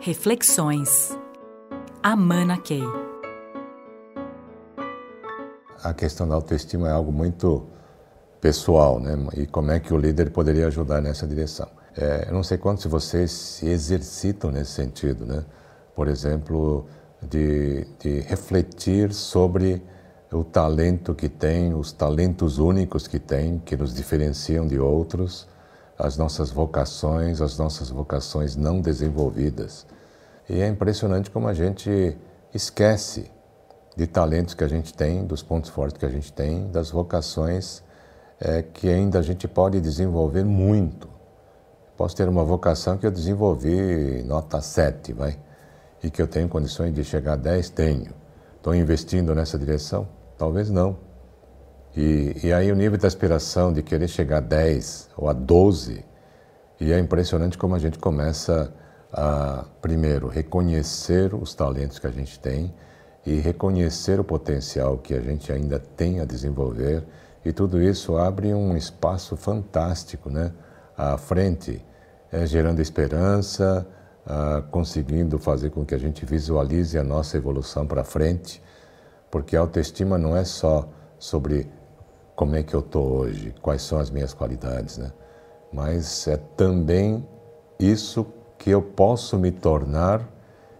Reflexões. Amana Key. A questão da autoestima é algo muito pessoal, né? E como é que o líder poderia ajudar nessa direção? É, eu não sei quantos de vocês se exercitam nesse sentido, né? Por exemplo, de, de refletir sobre o talento que tem, os talentos únicos que tem, que nos diferenciam de outros, as nossas vocações, as nossas vocações não desenvolvidas. E é impressionante como a gente esquece de talentos que a gente tem, dos pontos fortes que a gente tem, das vocações é, que ainda a gente pode desenvolver muito. Posso ter uma vocação que eu desenvolvi nota 7, vai, e que eu tenho condições de chegar a 10, tenho. Estou investindo nessa direção? Talvez não. E, e aí o nível de aspiração de querer chegar a 10 ou a 12, e é impressionante como a gente começa a, primeiro, reconhecer os talentos que a gente tem e reconhecer o potencial que a gente ainda tem a desenvolver. E tudo isso abre um espaço fantástico né, à frente, é, gerando esperança, conseguindo fazer com que a gente visualize a nossa evolução para frente, porque a autoestima não é só sobre como é que eu estou hoje, quais são as minhas qualidades, né? mas é também isso que eu posso me tornar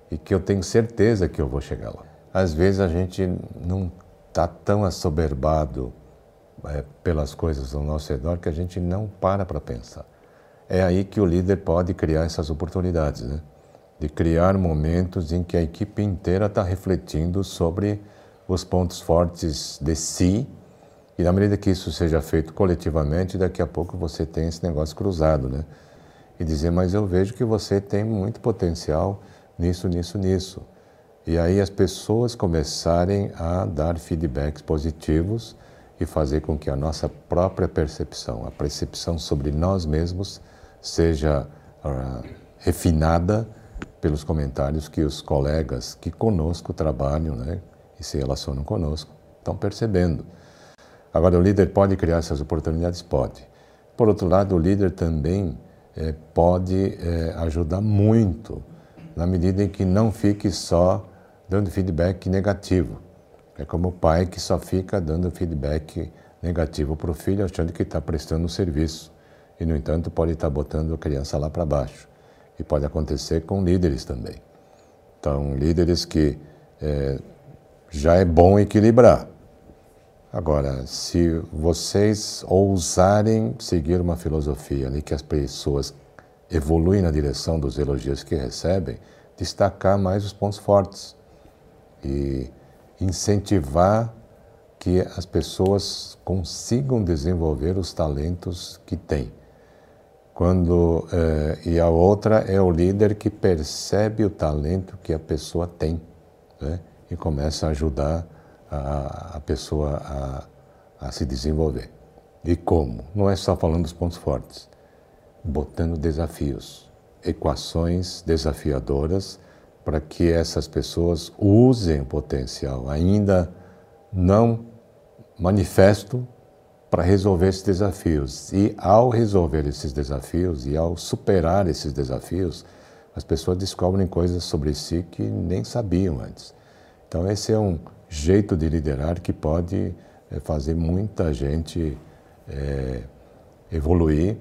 e que eu tenho certeza que eu vou chegar lá. Às vezes a gente não está tão assoberbado é, pelas coisas ao nosso redor que a gente não para para pensar. É aí que o líder pode criar essas oportunidades, né? de criar momentos em que a equipe inteira está refletindo sobre os pontos fortes de si e na medida que isso seja feito coletivamente, daqui a pouco você tem esse negócio cruzado, né? e dizer, mas eu vejo que você tem muito potencial nisso, nisso, nisso. E aí as pessoas começarem a dar feedbacks positivos e fazer com que a nossa própria percepção, a percepção sobre nós mesmos, seja uh, refinada pelos comentários que os colegas que conosco trabalham né, e se relacionam conosco estão percebendo. Agora, o líder pode criar essas oportunidades? Pode. Por outro lado, o líder também é, pode é, ajudar muito na medida em que não fique só dando feedback negativo. É como o pai que só fica dando feedback negativo para o filho, achando que está prestando um serviço. E, no entanto, pode estar tá botando a criança lá para baixo. E pode acontecer com líderes também. Então, líderes que é, já é bom equilibrar. Agora, se vocês ousarem seguir uma filosofia ali que as pessoas evoluem na direção dos elogios que recebem, destacar mais os pontos fortes e incentivar que as pessoas consigam desenvolver os talentos que têm. Quando eh, e a outra é o líder que percebe o talento que a pessoa tem né? e começa a ajudar a, a pessoa a, a se desenvolver. E como? Não é só falando dos pontos fortes, botando desafios, equações desafiadoras para que essas pessoas usem o potencial ainda não manifesto para resolver esses desafios. E ao resolver esses desafios e ao superar esses desafios, as pessoas descobrem coisas sobre si que nem sabiam antes. Então, esse é um jeito de liderar que pode é, fazer muita gente é, evoluir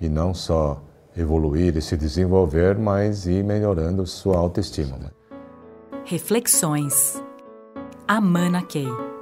e não só evoluir e se desenvolver, mas ir melhorando sua autoestima. Reflexões. Amana Key.